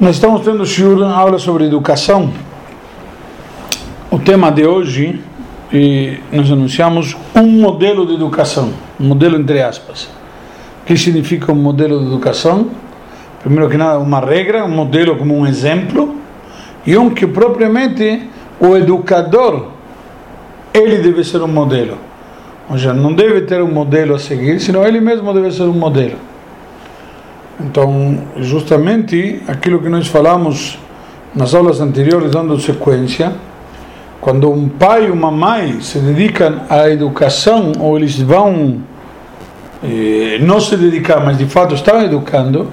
Nós estamos tendo uma aula sobre educação. O tema de hoje, e nós anunciamos um modelo de educação, um modelo entre aspas. O que significa um modelo de educação? Primeiro que nada, uma regra, um modelo como um exemplo, e um que propriamente o educador, ele deve ser um modelo. Ou seja, não deve ter um modelo a seguir, senão ele mesmo deve ser um modelo. Então, justamente aquilo que nós falamos nas aulas anteriores, dando sequência, quando um pai e uma mãe se dedicam à educação, ou eles vão eh, não se dedicar, mas de fato estão educando,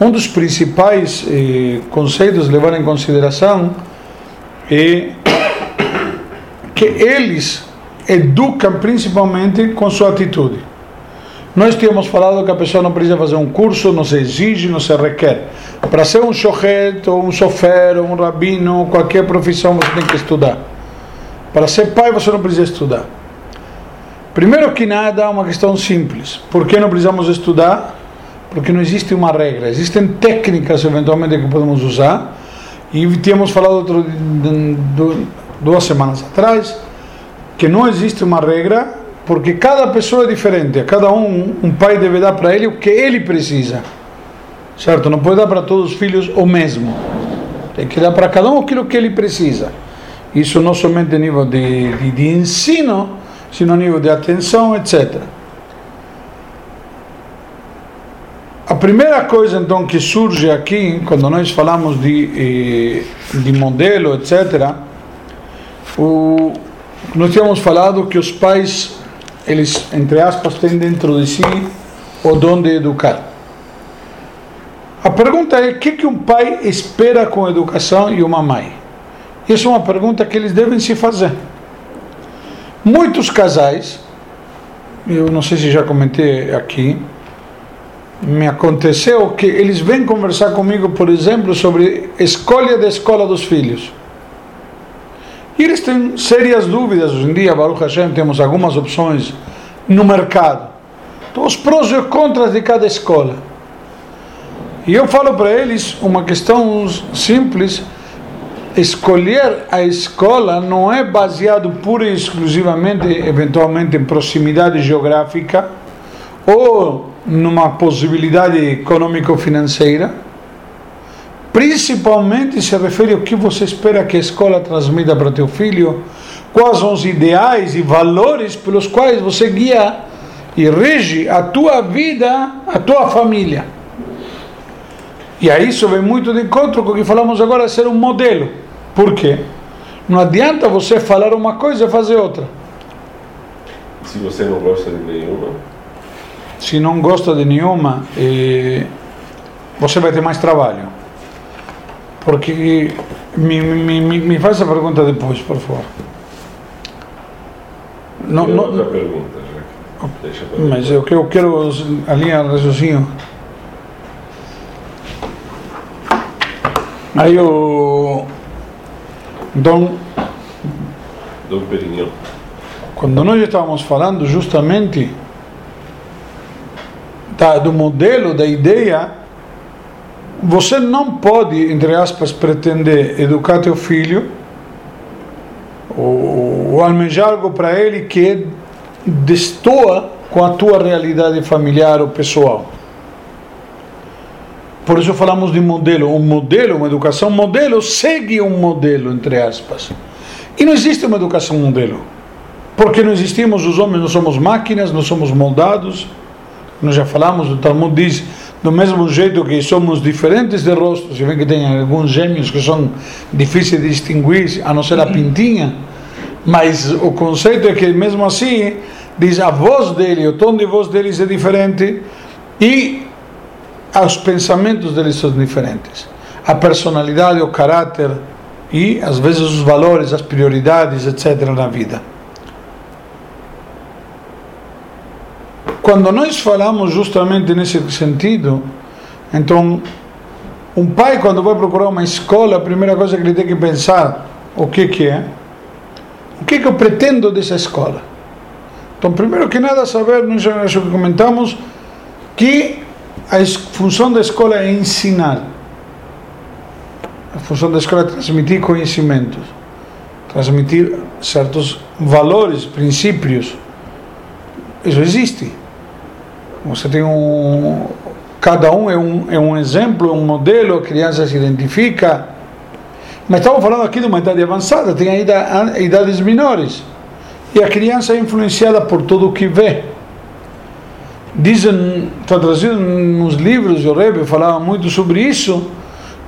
um dos principais eh, conceitos a levar em consideração é que eles educam principalmente com sua atitude. Nós tínhamos falado que a pessoa não precisa fazer um curso, não se exige, não se requer. Para ser um shohet, ou um sofer, ou um rabino, qualquer profissão você tem que estudar. Para ser pai você não precisa estudar. Primeiro que nada, uma questão simples. Por que não precisamos estudar? Porque não existe uma regra. Existem técnicas eventualmente que podemos usar. E tínhamos falado outro, duas semanas atrás que não existe uma regra porque cada pessoa é diferente, a cada um, um pai deve dar para ele o que ele precisa, certo? Não pode dar para todos os filhos o mesmo, tem que dar para cada um aquilo que ele precisa. Isso não somente nível de, de, de ensino, sino nível de atenção, etc. A primeira coisa então que surge aqui, quando nós falamos de, eh, de modelo, etc., o, nós tínhamos falado que os pais eles, entre aspas, têm dentro de si o dom de educar. A pergunta é: o que, que um pai espera com a educação e uma mãe? Essa é uma pergunta que eles devem se fazer. Muitos casais, eu não sei se já comentei aqui, me aconteceu que eles vêm conversar comigo, por exemplo, sobre escolha da escola dos filhos. E eles têm sérias dúvidas. Hoje em dia, Baruch Hashem, temos algumas opções no mercado. Então, os prós e contras de cada escola. E eu falo para eles uma questão simples: escolher a escola não é baseado pura e exclusivamente, eventualmente, em proximidade geográfica ou numa possibilidade econômico-financeira Principalmente se refere ao que você espera que a escola transmita para teu filho, quais são os ideais e valores pelos quais você guia e rege a tua vida, a tua família. E aí isso vem muito de encontro com o que falamos agora ser um modelo. Por quê? Não adianta você falar uma coisa e fazer outra. Se você não gosta de nenhuma. Se não gosta de nenhuma, eh, você vai ter mais trabalho. Porque me, me, me, me faz a pergunta depois, por favor. Não, não, outra pergunta, Deixa mas eu, eu quero a linha de raciocínio. Aí o Dom. Dom Perignon. Quando nós estávamos falando justamente da, do modelo, da ideia você não pode, entre aspas, pretender educar teu filho ou, ou almejar algo para ele que destoa com a tua realidade familiar ou pessoal. Por isso falamos de modelo. Um modelo, uma educação modelo, segue um modelo, entre aspas. E não existe uma educação modelo. Porque não existimos, os homens não somos máquinas, não somos moldados. Nós já falamos, o Talmud diz do mesmo jeito que somos diferentes de rosto, se vê que tem alguns gêmeos que são difíceis de distinguir, a não ser a pintinha, mas o conceito é que mesmo assim, diz a voz dele, o tom de voz deles é diferente e os pensamentos deles são diferentes. A personalidade, o caráter e às vezes os valores, as prioridades, etc. na vida. Quando nós falamos justamente nesse sentido, então, um pai quando vai procurar uma escola, a primeira coisa que ele tem que pensar, o que que é? O que que eu pretendo dessa escola? Então, primeiro que nada, saber, nós já comentamos, que a função da escola é ensinar. A função da escola é transmitir conhecimentos, transmitir certos valores, princípios. Isso existe. Você tem um. Cada um é um, é um exemplo, é um modelo, a criança se identifica. Mas estamos falando aqui de uma idade avançada, tem ainda idades menores. E a criança é influenciada por tudo o que vê. Dizem, está trazido nos livros, o Rebbe falava muito sobre isso,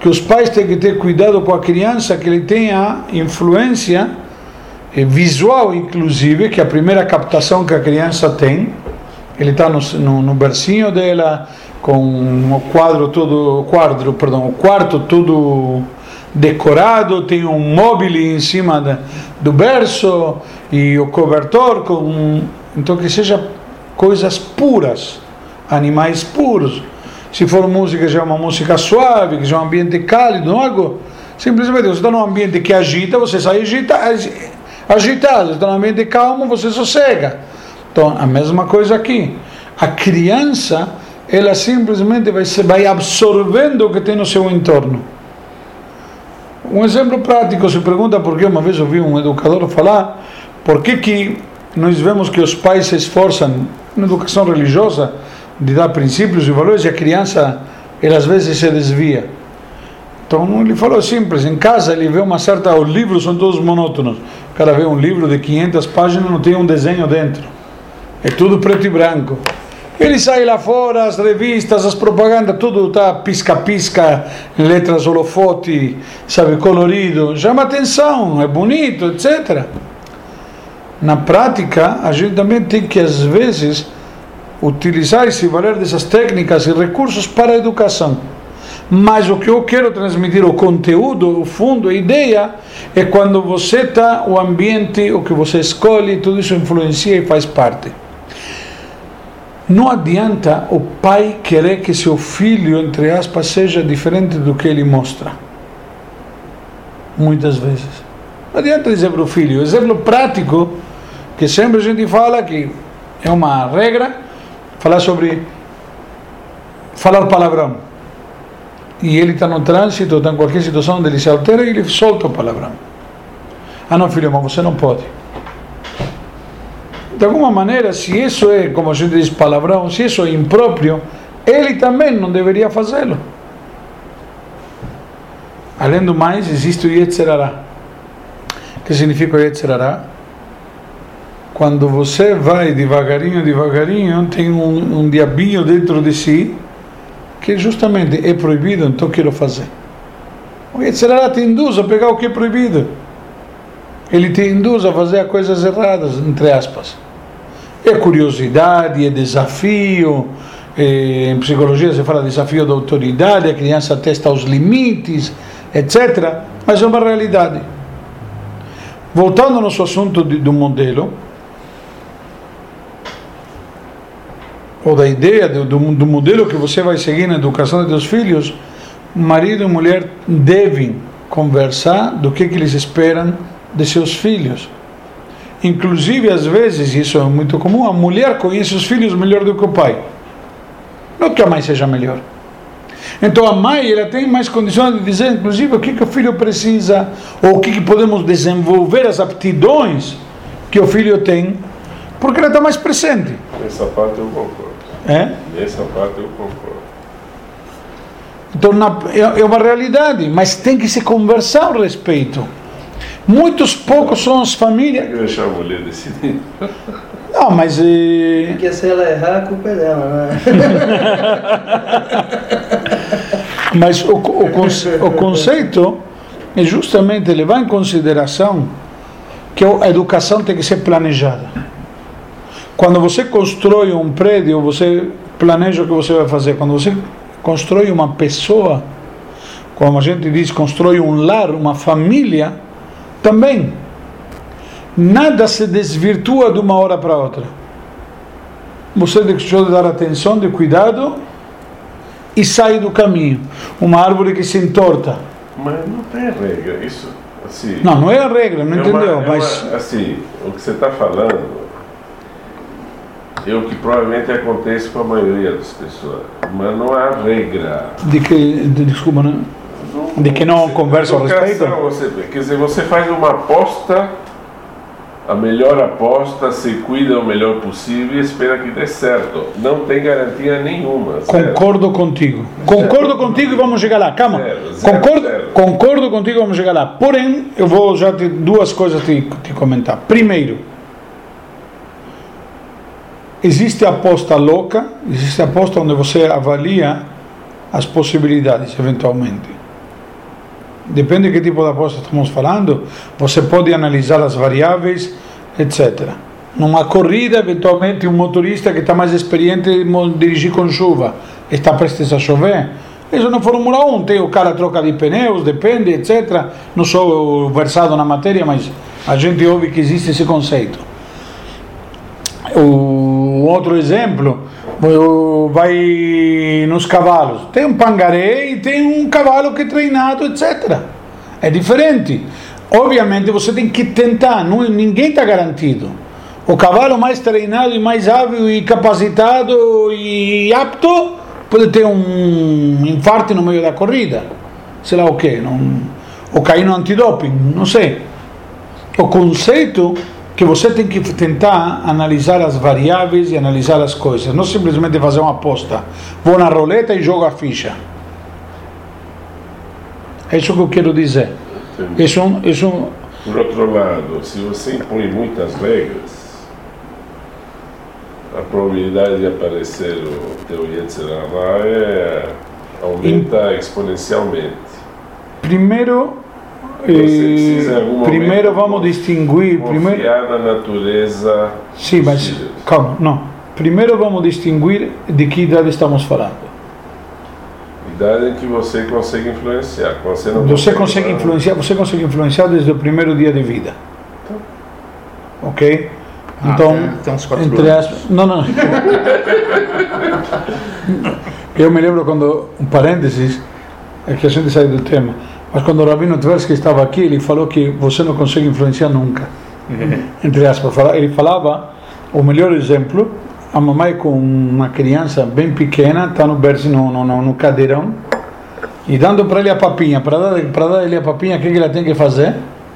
que os pais têm que ter cuidado com a criança, que ele tenha influência eh, visual, inclusive, que é a primeira captação que a criança tem. Ele está no, no, no bercinho dela, com o quadro todo, quadro, perdão, o quarto todo decorado, tem um móvel em cima da, do berço e o cobertor com então que seja coisas puras, animais puros. Se for música, já é uma música suave, que já é um ambiente cálido, algo. Simplesmente você está num ambiente que agita, você sai agita, agitado. Você está num ambiente calmo, você sossega. Então, a mesma coisa aqui. A criança, ela simplesmente vai, vai absorvendo o que tem no seu entorno. Um exemplo prático, se pergunta por que uma vez ouvi um educador falar, por que que nós vemos que os pais se esforçam na educação religiosa de dar princípios e valores e a criança, ele às vezes se desvia. Então ele falou simples, em casa ele vê uma certa, os livros são todos monótonos. O cara vê um livro de 500 páginas não tem um desenho dentro. É tudo preto e branco. Ele sai lá fora, as revistas, as propagandas, tudo está pisca-pisca, letras holofote, sabe, colorido. Chama atenção, é bonito, etc na prática, a gente também tem que, às vezes, utilizar e se valer dessas técnicas e recursos para a educação. Mas o que eu quero transmitir, o conteúdo, o fundo, a ideia, é quando você está, o ambiente, o que você escolhe, tudo isso influencia e faz parte. Não adianta o pai querer que seu filho, entre aspas, seja diferente do que ele mostra. Muitas vezes. Não adianta dizer para o filho. Exemplo prático que sempre a gente fala que é uma regra falar sobre falar palavrão. E ele está no trânsito, está em qualquer situação onde ele se altera e ele solta o palavrão. Ah não, filho, mas você não pode. De alguma maneira, se isso é, como a gente diz, palavrão, se isso é impróprio, ele também não deveria fazê-lo. Além do mais, existe o Yetzerará. O que significa o Yetzerará? quando você vai devagarinho, devagarinho, tem um, um diabinho dentro de si que justamente é proibido, então quero fazer. O Yetzirah te induz a pegar o que é proibido. Ele te induz a fazer coisas erradas, entre aspas. É curiosidade, é desafio. É, em psicologia se fala desafio da autoridade, a criança testa os limites, etc. Mas é uma realidade. Voltando ao nosso assunto de, do modelo, ou da ideia do, do, do modelo que você vai seguir na educação de seus filhos, marido e mulher devem conversar do que, que eles esperam de seus filhos. Inclusive, às vezes, isso é muito comum, a mulher conhece os filhos melhor do que o pai. Não que a mãe seja melhor. Então a mãe ela tem mais condições de dizer, inclusive, o que, que o filho precisa, ou o que, que podemos desenvolver as aptidões que o filho tem, porque ela está mais presente. Nessa parte eu concordo. É? Nessa parte eu concordo. Então na, é, é uma realidade, mas tem que se conversar a respeito. Muitos poucos são as famílias. Que deixar a mulher decidir. Não, mas. Eh... Porque se ela errar, a culpa é dela, né? mas o, o, conce, o conceito é justamente levar em consideração que a educação tem que ser planejada. Quando você constrói um prédio, você planeja o que você vai fazer. Quando você constrói uma pessoa, como a gente diz, constrói um lar, uma família, também. Nada se desvirtua de uma hora para outra. Você deixou de dar atenção, de cuidado e sai do caminho. Uma árvore que se entorta. Mas não tem regra, isso. Assim, não, não é a regra, não é entendeu? Uma, é mas uma, assim, o que você está falando é o que provavelmente acontece com a maioria das pessoas. Mas não há regra. De que, de, desculpa, né? De que não conversa a respeito? Você, quer dizer, você faz uma aposta, a melhor aposta, se cuida o melhor possível e espera que dê certo. Não tem garantia nenhuma. zero. Concordo contigo. Concordo contigo e vamos chegar lá. Calma. Zero, Concordo, concordo contigo e vamos chegar lá. Porém, eu vou já te, duas coisas te, te comentar. Primeiro, existe a aposta louca, existe a aposta onde você avalia as possibilidades, eventualmente. Depende de que tipo de aposta estamos falando, você pode analisar as variáveis, etc. Numa corrida, eventualmente, um motorista que está mais experiente em dirigir com chuva está prestes a chover. Isso na Fórmula 1 tem o cara troca de pneus, depende, etc. Não sou versado na matéria, mas a gente ouve que existe esse conceito. O outro exemplo, vai nos cavalos. Tem um pangaré e tem um cavalo que é treinado, etc. É diferente. Obviamente você tem que tentar, não, ninguém está garantido. O cavalo mais treinado e mais hábil e capacitado e apto pode ter um infarto no meio da corrida. Sei lá o. Não, ou cair no antidoping, não sei o conceito que você tem que tentar analisar as variáveis e analisar as coisas, não simplesmente fazer uma aposta. Vou na roleta e jogo a ficha. É isso que eu quero dizer. Entendi. Isso, isso Por outro lado, se você impõe muitas regras, a probabilidade de aparecer o teu Yetzirah é, aumenta exponencialmente. primeiro, Primeiro vamos distinguir, primeiro, na natureza sim, mas calma, não. Primeiro vamos distinguir de que idade estamos falando. Idade em que você consegue influenciar. Você, não Você consegue não. influenciar, você consegue influenciar desde o primeiro dia de vida. Ok? Ah, Então, tem- tem uns quatro entre anos. aspas, não, não. Eu me lembro quando um parênteses é que a gente sai do tema, mas quando o Rabino Tversky estava aqui, ele falou que você não consegue influenciar nunca. Entre aspas, ele falava o melhor exemplo, a mamãe com uma criança bem pequena, está no berço, no, no, no, no cadeirão, e dando para ele a papinha, para dar, para dar ele a papinha, o que, que ela tem que fazer?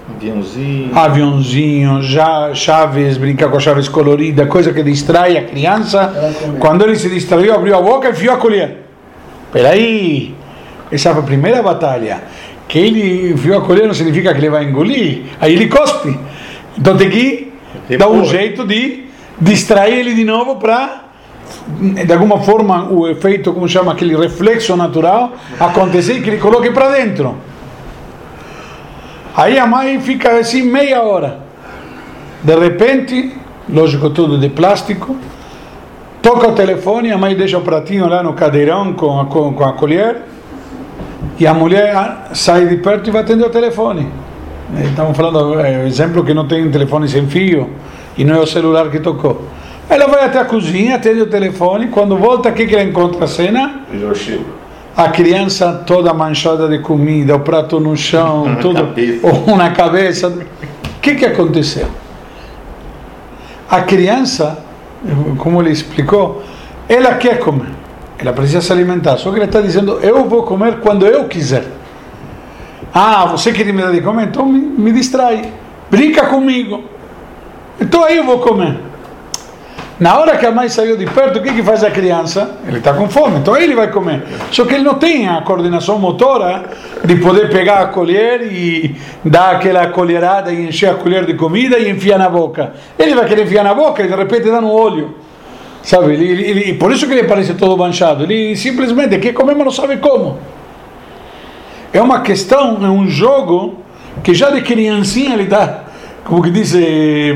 Aviãozinho. aviãozinho, já chaves, brincar com chaves coloridas, coisa que distrai a criança. Quando ele se distraiu, abriu a boca e enfiou a colher. Peraí, essa foi a primeira batalha. Que ele enfiou a colher não significa que ele vai engolir, aí ele cospe. Então tem que dar um jeito de distrair ele de novo para de alguma forma o efeito, como chama, aquele reflexo natural acontecer e que ele coloque para dentro. Aí a mãe fica assim meia hora. De repente, lógico, tudo de plástico, toca o telefone, a mãe deixa o pratinho lá no cadeirão com a, com, com a colher, e a mulher sai de perto e vai atender o telefone. Estamos falando, é, exemplo que não tem telefone sem fio, e não é o celular que tocou. Ela vai até a cozinha, atende o telefone, quando volta, o que, que ela encontra a cena? A criança toda manchada de comida, o prato no chão, tudo cabeça. ou na cabeça. O que que aconteceu? A criança, como ele explicou, ela quer comer, ela precisa se alimentar, só que ela está dizendo: eu vou comer quando eu quiser. Ah, você quer me dar de comer? Então me, me distrai, brinca comigo. Então aí eu vou comer. Na hora que a mãe saiu de perto, o que, que faz a criança? Ele está com fome, então ele vai comer. Só que ele não tem a coordenação motora de poder pegar a colher e dar aquela colherada e encher a colher de comida e enfiar na boca. Ele vai querer enfiar na boca e de repente dá no olho. Sabe? Ele, ele, ele- por isso que ele parece todo manchado. Ele simplesmente quer comer, mas não sabe como. É uma questão, é um jogo que já de criancinha ele está, como que diz, eh,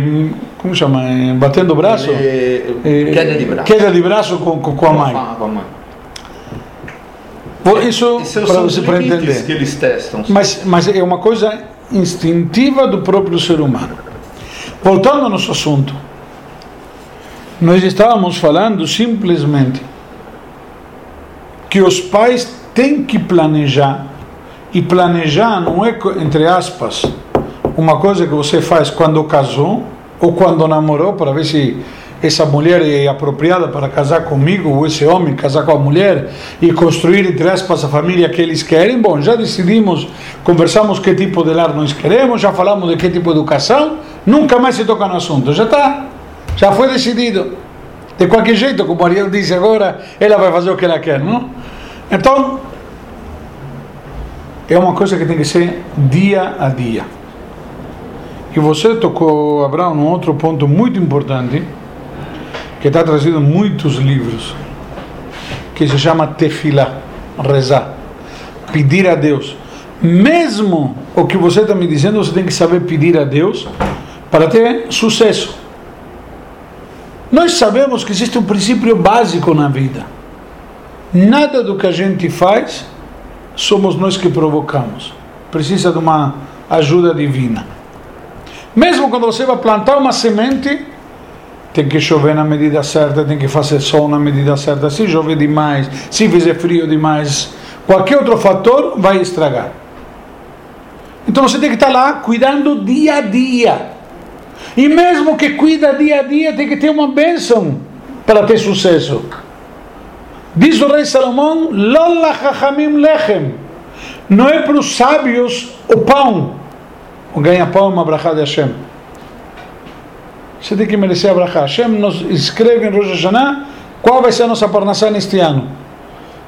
como chama, Eh, batendo o braço. Ele- Eh, Queda de braço. Queda de braço com, com, com a mãe. Com a mãe. Isso para você para entender. que eles testam. Mas, mas é uma coisa instintiva do próprio ser humano. Voltando ao nosso assunto, nós estávamos falando simplesmente que os pais têm que planejar, e planejar não é, entre aspas, uma coisa que você faz quando casou ou quando namorou para ver se essa mulher é apropriada para casar comigo, ou esse homem casar com a mulher e construir, entre aspas, a família que eles querem. Bom, já decidimos, conversamos que tipo de lar nós queremos, já falamos de que tipo de educação, nunca mais se toca no assunto, já está, já foi decidido. De qualquer jeito, como Ariel disse agora, ela vai fazer o que ela quer, não? Então, é uma coisa que tem que ser dia a dia. E você tocou, Abraão, num outro ponto muito importante, que está trazido em muitos livros, que se chama tefilá, rezar, pedir a Deus. Mesmo o que você está me dizendo, você tem que saber pedir a Deus para ter sucesso. Nós sabemos que existe um princípio básico na vida. Nada do que a gente faz somos nós que provocamos. Precisa de uma ajuda divina. Mesmo quando você vai plantar uma semente, tem que chover na medida certa, tem que fazer sol na medida certa. Se chover demais, se fizer frio demais, qualquer outro fator vai estragar. Então você tem que estar lá cuidando dia a dia. E mesmo que cuida dia a dia, tem que ter uma bênção para ter sucesso. Diz o rei Salomão: Lola hachamim lechem. Não é para os sábios o pão. O ganha-pão é uma brachá de Hashem você tem que merecer a brachá. Hashem nos escreve em Rosh Hashanah qual vai ser a nossa parnassá neste ano.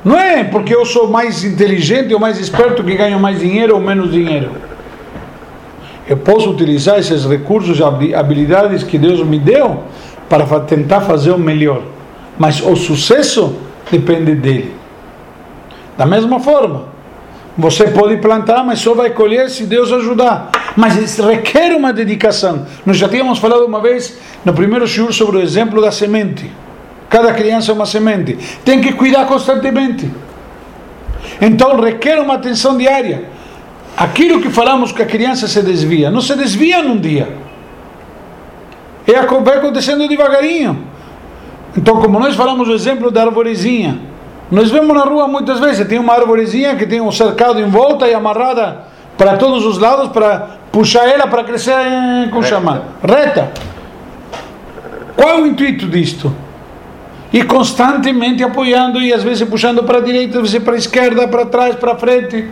Não é porque eu sou mais inteligente ou mais esperto que ganho mais dinheiro ou menos dinheiro. Eu posso utilizar esses recursos habilidades que Deus me deu para tentar fazer o melhor. Mas o sucesso depende dele. Da mesma forma, você pode plantar, mas só vai colher se Deus ajudar. Mas requer uma dedicação. Nós já tínhamos falado uma vez no primeiro shiur sobre o exemplo da semente. Cada criança é uma semente. Tem que cuidar constantemente. Então requer uma atenção diária. Aquilo que falamos que a criança se desvia, não se desvia num dia. É, vai acontecendo devagarinho. Então, como nós falamos o exemplo da arvorezinha, nós vemos na rua muitas vezes, tem uma arvorezinha que tem um cercado em volta e amarrada para todos os lados para puxar ela para crescer, como Reta. chama? Reta. Qual é o intuito disto? E constantemente apoiando e às vezes puxando para a direita, às vezes para a esquerda, para trás, para frente,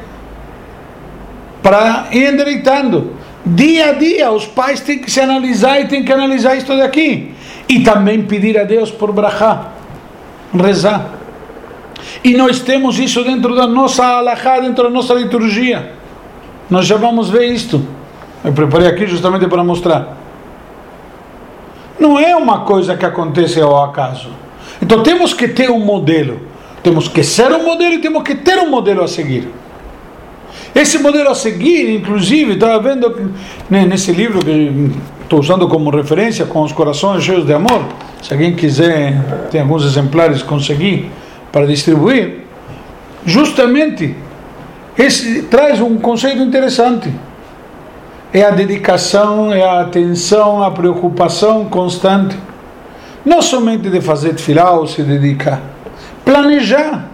para ir endireitando. Dia a dia, os pais têm que se analisar e têm que analisar isto daqui. E também pedir a Deus por brachá, rezar. E nós temos isso dentro da nossa alahá, dentro da nossa liturgia. Nós já vamos ver isto. Eu preparei aqui justamente para mostrar. Não é uma coisa que acontece ao acaso. Então temos que ter um modelo. Temos que ser um modelo e temos que ter um modelo a seguir. Esse modelo a seguir, inclusive, estava vendo né, nesse livro que estou usando como referência, com os corações cheios de amor. Se alguém quiser, tem alguns exemplares, conseguir para distribuir, justamente esse traz um conceito interessante. É a dedicação, é a atenção, a preocupação constante. Não somente de fazer tefilá ou se dedicar. Planejar.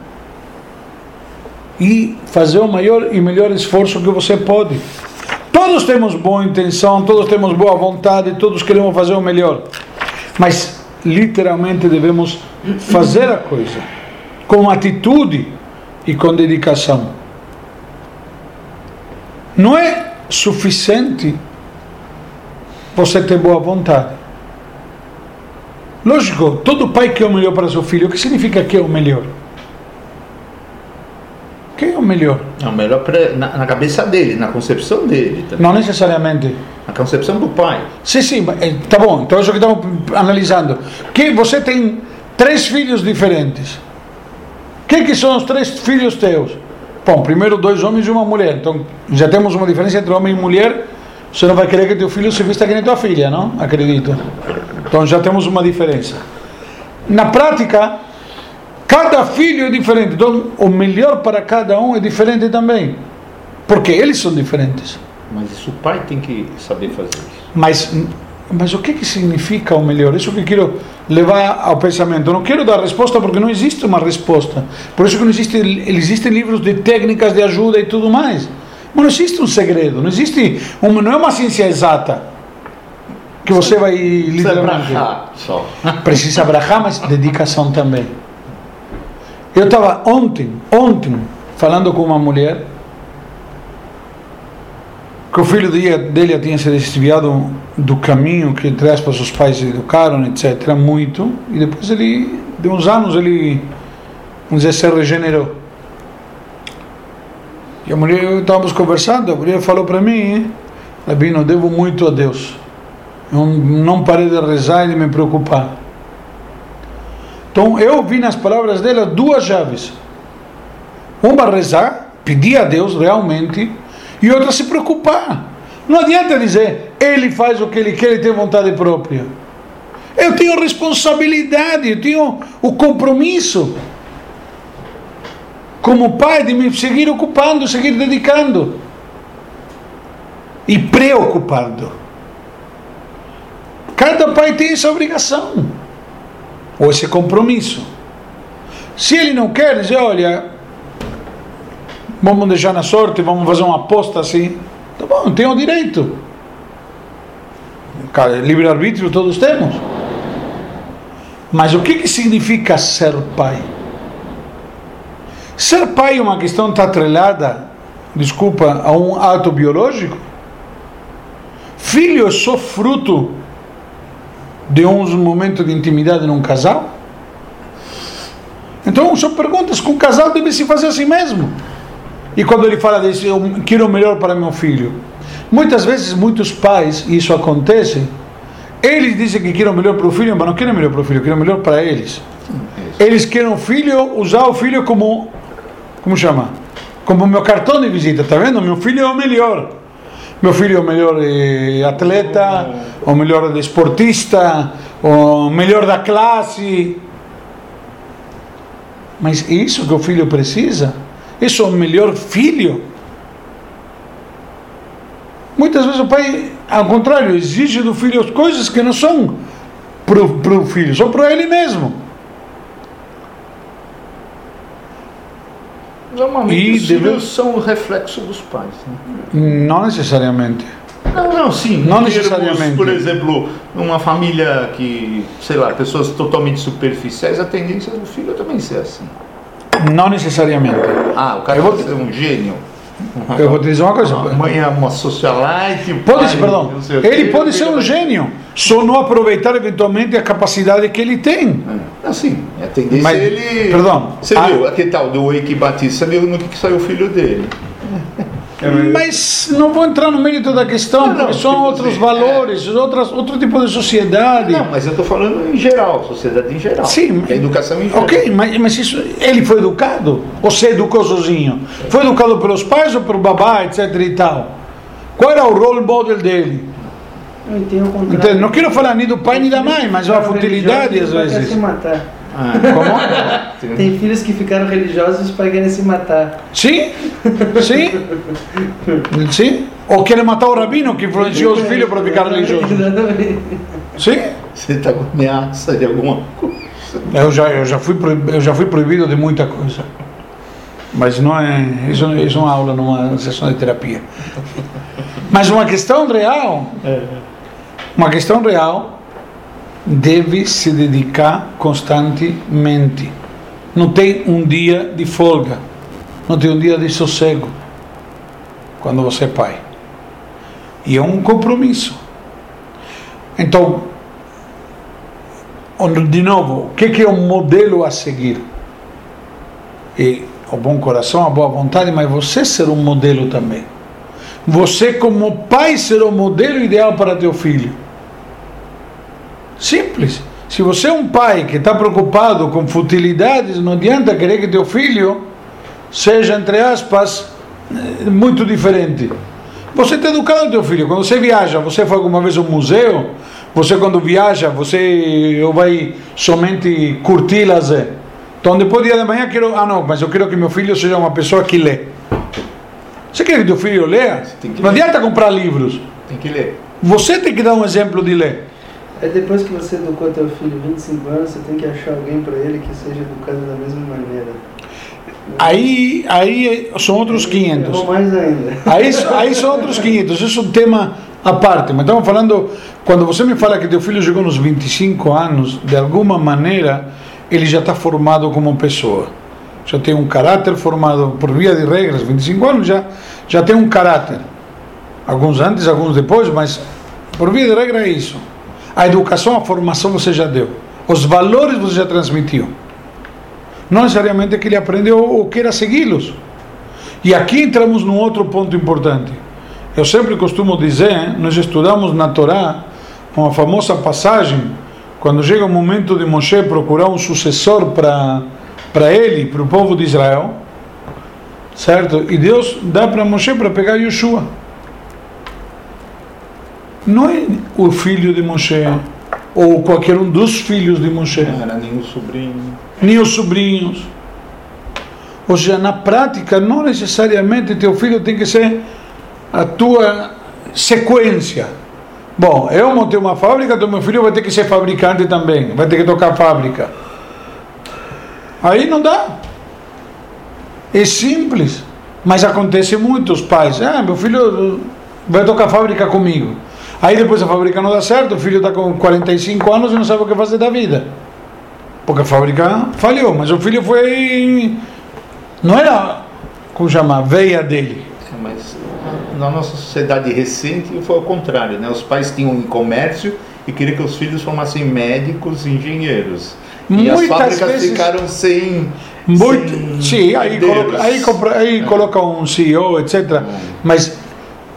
E fazer o maior e melhor esforço que você pode. Todos temos boa intenção, todos temos boa vontade, todos queremos fazer o melhor. Mas literalmente devemos fazer a coisa com atitude e com dedicação. Não é suficiente você ter boa vontade. Lógico, todo pai quer o melhor para seu filho. O que significa que é o melhor? Que é o melhor? É o melhor pra, na, na, cabeça dele, na concepção dele. Tá? Não necessariamente. Na concepção do pai. Sim, sim, eh, tá bom. Então é isso que estamos analisando. Que você tem três filhos diferentes. Quem que são os três filhos teus? Bom, primeiro dois homens e uma mulher. Então já temos uma diferença entre homem e mulher. Você não vai querer que teu filho se vista que nem tua filha, não? Acredito. Então já temos uma diferença. Na prática, cada filho é diferente. Então o melhor para cada um é diferente também. Porque eles são diferentes. Mas isso o pai tem que saber fazer isso. Mas mas o que, que significa o melhor? Isso que eu quero levar ao pensamento. Eu não quero dar resposta porque não existe uma resposta. Por isso que não existe, existem livros de técnicas de ajuda e tudo mais. Mas não existe um segredo, não existe uma, não é uma ciência exata. que você vai Precisa literalmente. só. Precisa abraçar, mas dedicação também. Eu estava ontem, ontem, falando com uma mulher que o filho dele, tinha se desviado do caminho que, entre aspas, os pais educaram, etc., muito, e depois ele, de uns anos, ele, vamos dizer, se regenerou. E a mulher, estávamos conversando, a mulher falou para mim, Rabino, eu devo muito a Deus. Eu não parei de rezar e de me preocupar. Então eu vi nas palavras dela duas chaves. Uma rezar, pedir a Deus realmente, e outra se preocupar. Não adianta dizer, ele faz o que ele quer e tem vontade própria. Eu tenho responsabilidade, eu tenho o compromisso como pai de me seguir ocupando, seguir dedicando e preocupando. Cada pai tem essa obrigação ou esse compromisso. Se ele não quer dizer, olha, vamos deixar na sorte, vamos fazer uma aposta assim, tá bom, tem o direito. Cara, livre-arbítrio todos temos. Mas o que, que significa ser pai? Ser pai é uma questão que está atrelada, desculpa, a um ato biológico? Filho é só fruto de uns momentos de intimidade num casal? Então são perguntas que um casal deve se fazer assim mesmo. E quando ele fala disso, eu quero o melhor para meu filho. Muitas vezes, muitos pais, e isso acontece, eles dizem que querem o melhor para o filho, mas não querem o melhor para o filho, querem o melhor para eles. Eles querem o filho, usar o filho como, como chama? Como meu cartão de visita, tá vendo? Meu filho é o melhor. Meu filho é o melhor eh, atleta, o melhor desportista, o melhor da classe. Mas é isso que o filho precisa? Isso é o melhor filho? Muitas vezes o pai, ao contrário, exige do filho as coisas que não são para o filho, são para ele mesmo. Normalmente E os deve- filhos são o reflexo dos pais. Né? Não necessariamente. Não, não, sim. Não termos, necessariamente. Por exemplo, numa família que, sei lá, pessoas totalmente superficiais, a tendência do filho é também ser assim. Não necessariamente. Ah, o cara Eu vou ser um gênio. Eu vou te dizer uma coisa. A mãe é uma socialite. Pode ser, perdão. Ele pode ser um gênio, só não aproveitar eventualmente a capacidade que ele tem. É, Assim, a tendência Mas, é ele. perdão, Você a- viu aquele tal do Wake Batista, viu no que, que saiu o filho dele. Mas não vou entrar no mérito da questão, Não, não, porque são tipo outros assim, valores, outras, outro tipo de sociedade. Não, mas eu estou falando em geral, sociedade em geral. Sim, a educação em geral. Ok, mas, mas isso, ele foi educado? Ou se educou sozinho? Foi educado pelos pais ou pelo babá, etc e tal? Qual era o role model dele? Eu entendo o contrário. Entende? Não quero falar nem do pai nem da mãe, mas é uma futilidade às vezes. se matar. Ah, Como? Tem filhos que ficaram religiosos os pais querem se matar. Sim? Sim? Sim? Ou querem matar o rabino que influenciou os filhos para ficar religiosos? Exatamente. Sim? Você está com ameaça de alguma coisa. Eu já, eu já, fui, eu já fui proibido de muita coisa. Mas não é. Isso, isso é uma aula numa sessão de terapia. Mas uma questão real. Uma questão real deve se dedicar constantemente. Não tem um dia de folga. Não tem um dia de sossego. Quando você é pai. E é um compromisso. Então, de novo, o que é o modelo a seguir? E o bom coração, a boa vontade, mas você ser um modelo também. Você, como pai, ser o modelo ideal para teu filho. Simples. Se você é um pai que está preocupado com futilidades, não adianta querer que teu filho seja, entre aspas, eh, muito diferente. Você está educando teu filho. Quando você viaja, você foi alguma vez a um museu? Você, quando viaja, você vai somente curtir lazer? Então, depois do dia de manhã, quero. Ah, não, mas eu quero que meu filho seja uma pessoa que lê. Você quer que teu filho leia? que Não ler. adianta comprar livros. Tem que ler. Você tem que dar um exemplo de ler. Aí depois que você educou teu filho 25 anos, você tem que achar alguém para ele que seja educado da mesma maneira. Aí, aí são outros 500. Errou mais ainda. Aí, aí são outros 500. Isso é um tema a parte, mas estamos falando, quando você me fala que teu filho chegou nos 25 anos, de alguma maneira ele já está formado como pessoa. Já tem um caráter formado por via de regras, 25 anos já, já tem um caráter. Alguns antes, alguns depois, mas por via de regra é isso. A educação, a formação você já deu. Os valores você já transmitiu. Não necessariamente que ele aprendeu ou queira segui-los. E aqui entramos num outro ponto importante. Eu sempre costumo dizer, nós estudamos na Torá uma famosa passagem, quando chega o momento de Moshe procurar um sucessor para ele, para o povo de Israel, certo? E Deus dá para Moshe para pegar Yeshua. Não é o filho de Moshe, ou qualquer um dos filhos de Moshe. Não era nem o sobrinho. Nem os sobrinhos. Ou seja, na prática, não necessariamente teu filho tem que ser a tua sequência. Bom, eu montei uma fábrica, então meu filho vai ter que ser fabricante também, vai ter que tocar fábrica. Aí não dá. É simples. Mas acontece muito, os pais. Ah, meu filho vai tocar fábrica comigo. Aí depois a fábrica não dá certo, o filho está com 45 anos e não sabe o que fazer da vida. Porque a fábrica falhou, mas o filho foi. Não era, como chamar, veia dele. Mas na nossa sociedade recente foi o contrário, né? Os pais tinham um comércio e queriam que os filhos formassem médicos e engenheiros. E as Muitas fábricas vezes- ficaram sem. Muito, sem sim, aí, coloca, aí, compra, aí É. coloca um CEO, etc. Mas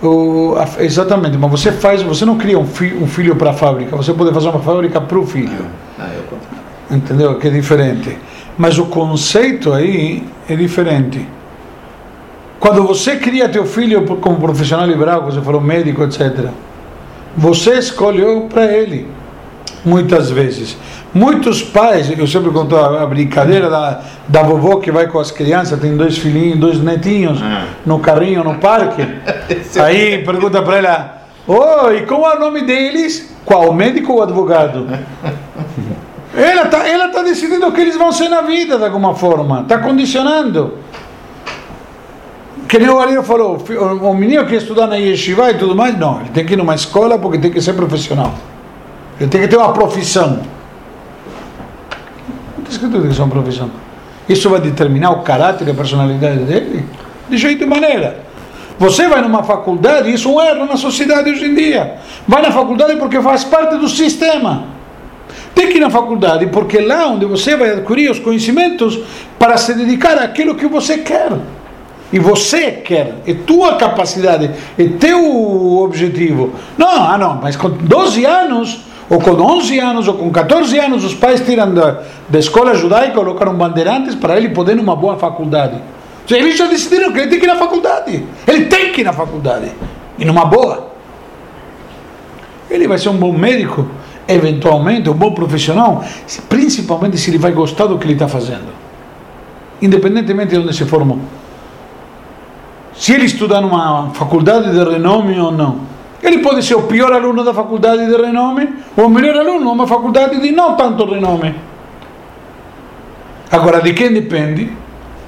o, a- exatamente, mas você faz, você não cria um, fi, um filho para a fábrica, você pode fazer uma fábrica para o filho, Ah, contrário. entendeu? Que é diferente. Mas o conceito aí é diferente. Quando você cria teu filho como profissional liberal, você falou médico, etc. Você escolheu para ele, muitas vezes. Muitos pais, eu sempre conto a, brincadeira da, da vovó que vai com as crianças, tem dois filhinhos, dois netinhos Ah. no carrinho, no parque. Aí pergunta para ela: Oi, como é o nome deles? Qual, médico ou advogado? Ela está ela tá decidindo o que eles vão ser na vida, de alguma forma, está condicionando. Que nem o Ariel falou, o menino que estudar na yeshiva e tudo mais, não, ele tem que ir numa escola porque tem que ser profissional. Ele tem que ter uma profissão. Não está escrito que isso é uma profissão. Isso vai determinar o caráter e a personalidade dele? De jeito e maneira. Você vai numa faculdade, isso é um erro na sociedade hoje em dia. Vai na faculdade porque faz parte do sistema. Tem que ir na faculdade porque é lá onde você vai adquirir os conhecimentos para se dedicar àquilo que você quer. E você quer, é tua capacidade, é teu objetivo. Não, ah não, mas com 12 anos, ou com 11 anos, ou com 14 anos, os pais tiram da, da escola judaica colocam bandeirantes para ele poder ir numa boa faculdade. Seja, Eles já decidiram que ele tem que ir na faculdade. Ele tem que ir na faculdade. E numa boa. Ele vai ser um bom médico, eventualmente, um bom profissional, principalmente se ele vai gostar do que ele está fazendo. Independentemente de onde se formou. Se ele estudar numa faculdade de renome ou não. Ele pode ser o pior aluno da faculdade de renome ou o melhor aluno numa faculdade de não tanto renome. Agora, de quem depende?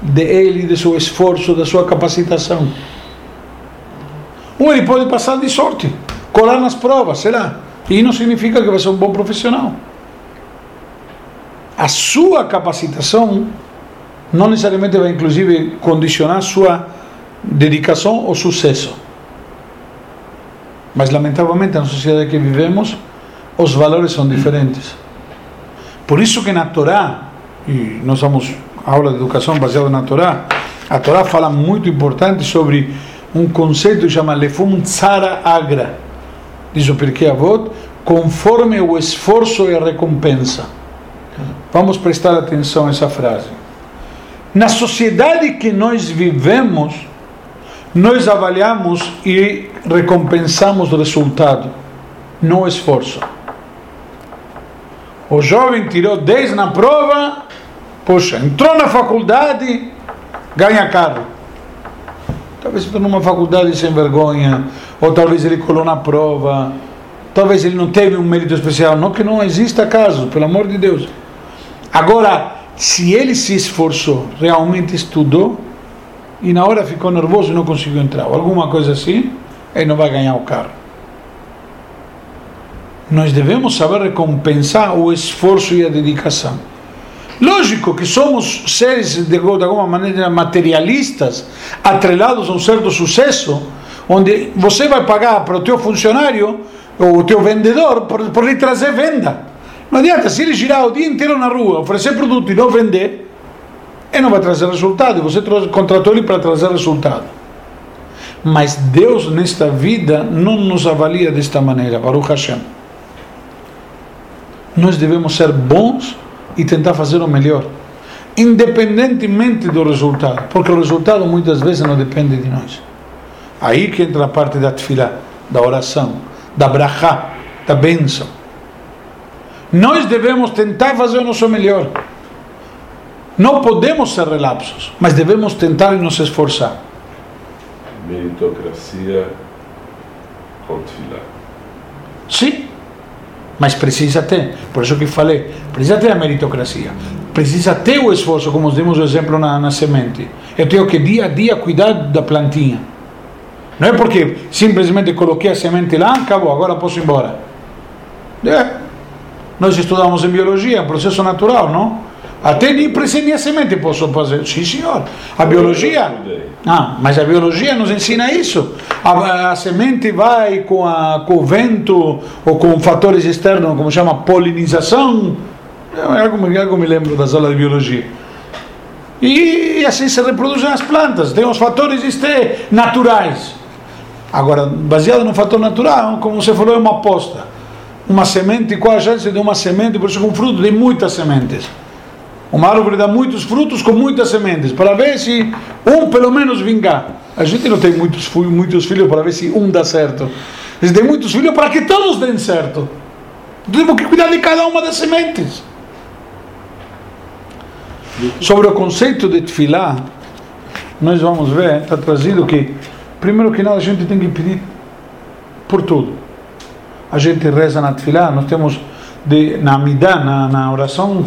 De ele, de seu esforço, da sua capacitação. Ou ele pode passar de sorte, colar nas provas, será? E não significa que vai ser um bom profissional. A sua capacitação não necessariamente vai, inclusive, condicionar sua dedicação ou sucesso. Mas, lamentavelmente, na sociedade que vivemos, os valores são diferentes. Por isso que na Torá, e nós vamos aula de educação baseada na Torá, a Torá fala muito importante sobre um conceito que chama Lefum Tzara Agra. Diz o Pirkei Avot, conforme o esforço e a recompensa. Vamos prestar atenção a essa frase. Na sociedade que nós vivemos, nós avaliamos e recompensamos o resultado, não o esforço. O jovem tirou 10 na prova, poxa, entrou na faculdade, ganha carro. Talvez entrou numa faculdade sem vergonha, ou talvez ele colou na prova, talvez ele não teve um mérito especial. Não que não exista caso, pelo amor de Deus. Agora, se ele se esforçou, realmente estudou, e na hora ficou nervoso e não conseguiu entrar, ou alguma coisa assim, ele não vai ganhar o carro. nós devemos saber recompensar o esforço e a dedicação. Lógico que somos seres de, alguma maneira materialistas, atrelados a um certo sucesso, onde você vai pagar para o teu funcionário ou o teu vendedor por, por lhe trazer venda. Não adianta, se ele girar o dia inteiro na rua, oferecer produto e não vender, ele não vai trazer resultado. Você contratou ele para trazer resultado. Mas Deus nesta vida não nos avalia desta maneira, Baruch Hashem. Nós devemos ser bons e tentar fazer o melhor, independentemente do resultado, porque o resultado muitas vezes não depende de nós. Aí que entra a parte da tefilá, da oração, da brachá, da bênção. Nós devemos tentar fazer o nosso melhor. Não podemos ser relapsos, mas devemos tentar e nos esforçar. Meritocracia com tefilá. Sim, mas precisa ter. Por isso que falei, precisa ter a meritocracia. Precisa ter o esforço, como demos o exemplo na, na semente. Eu tenho que dia a dia cuidar da plantinha. Não é porque simplesmente coloquei a semente lá, acabou, agora posso ir embora. É. Nós estudamos em biologia, é um processo natural, não? Até nem semente posso fazer. Sim, senhor. A biologia. Ah, mas a biologia nos ensina isso. A, a semente vai com, a, com o vento ou com fatores externos, como chama polinização. É algo, algo me lembro das aulas de biologia. E, e assim se reproduzem as plantas. Tem os fatores este, naturais. Agora, baseado no fator natural, como você falou, é uma aposta. Uma semente, qual a chance de uma semente? Por isso, com fruto de muitas sementes. Uma árvore dá muitos frutos com muitas sementes, para ver se um pelo menos vingar. A gente não tem muitos, muitos filhos para ver se um dá certo. A gente tem muitos filhos para que todos deem certo. Temos que cuidar de cada uma das sementes. Sobre o conceito de tefilá, nós vamos ver, está trazido que, primeiro que nada, a gente tem que pedir por tudo. A gente reza na tefilá, nós temos de, na Amidah, na, na oração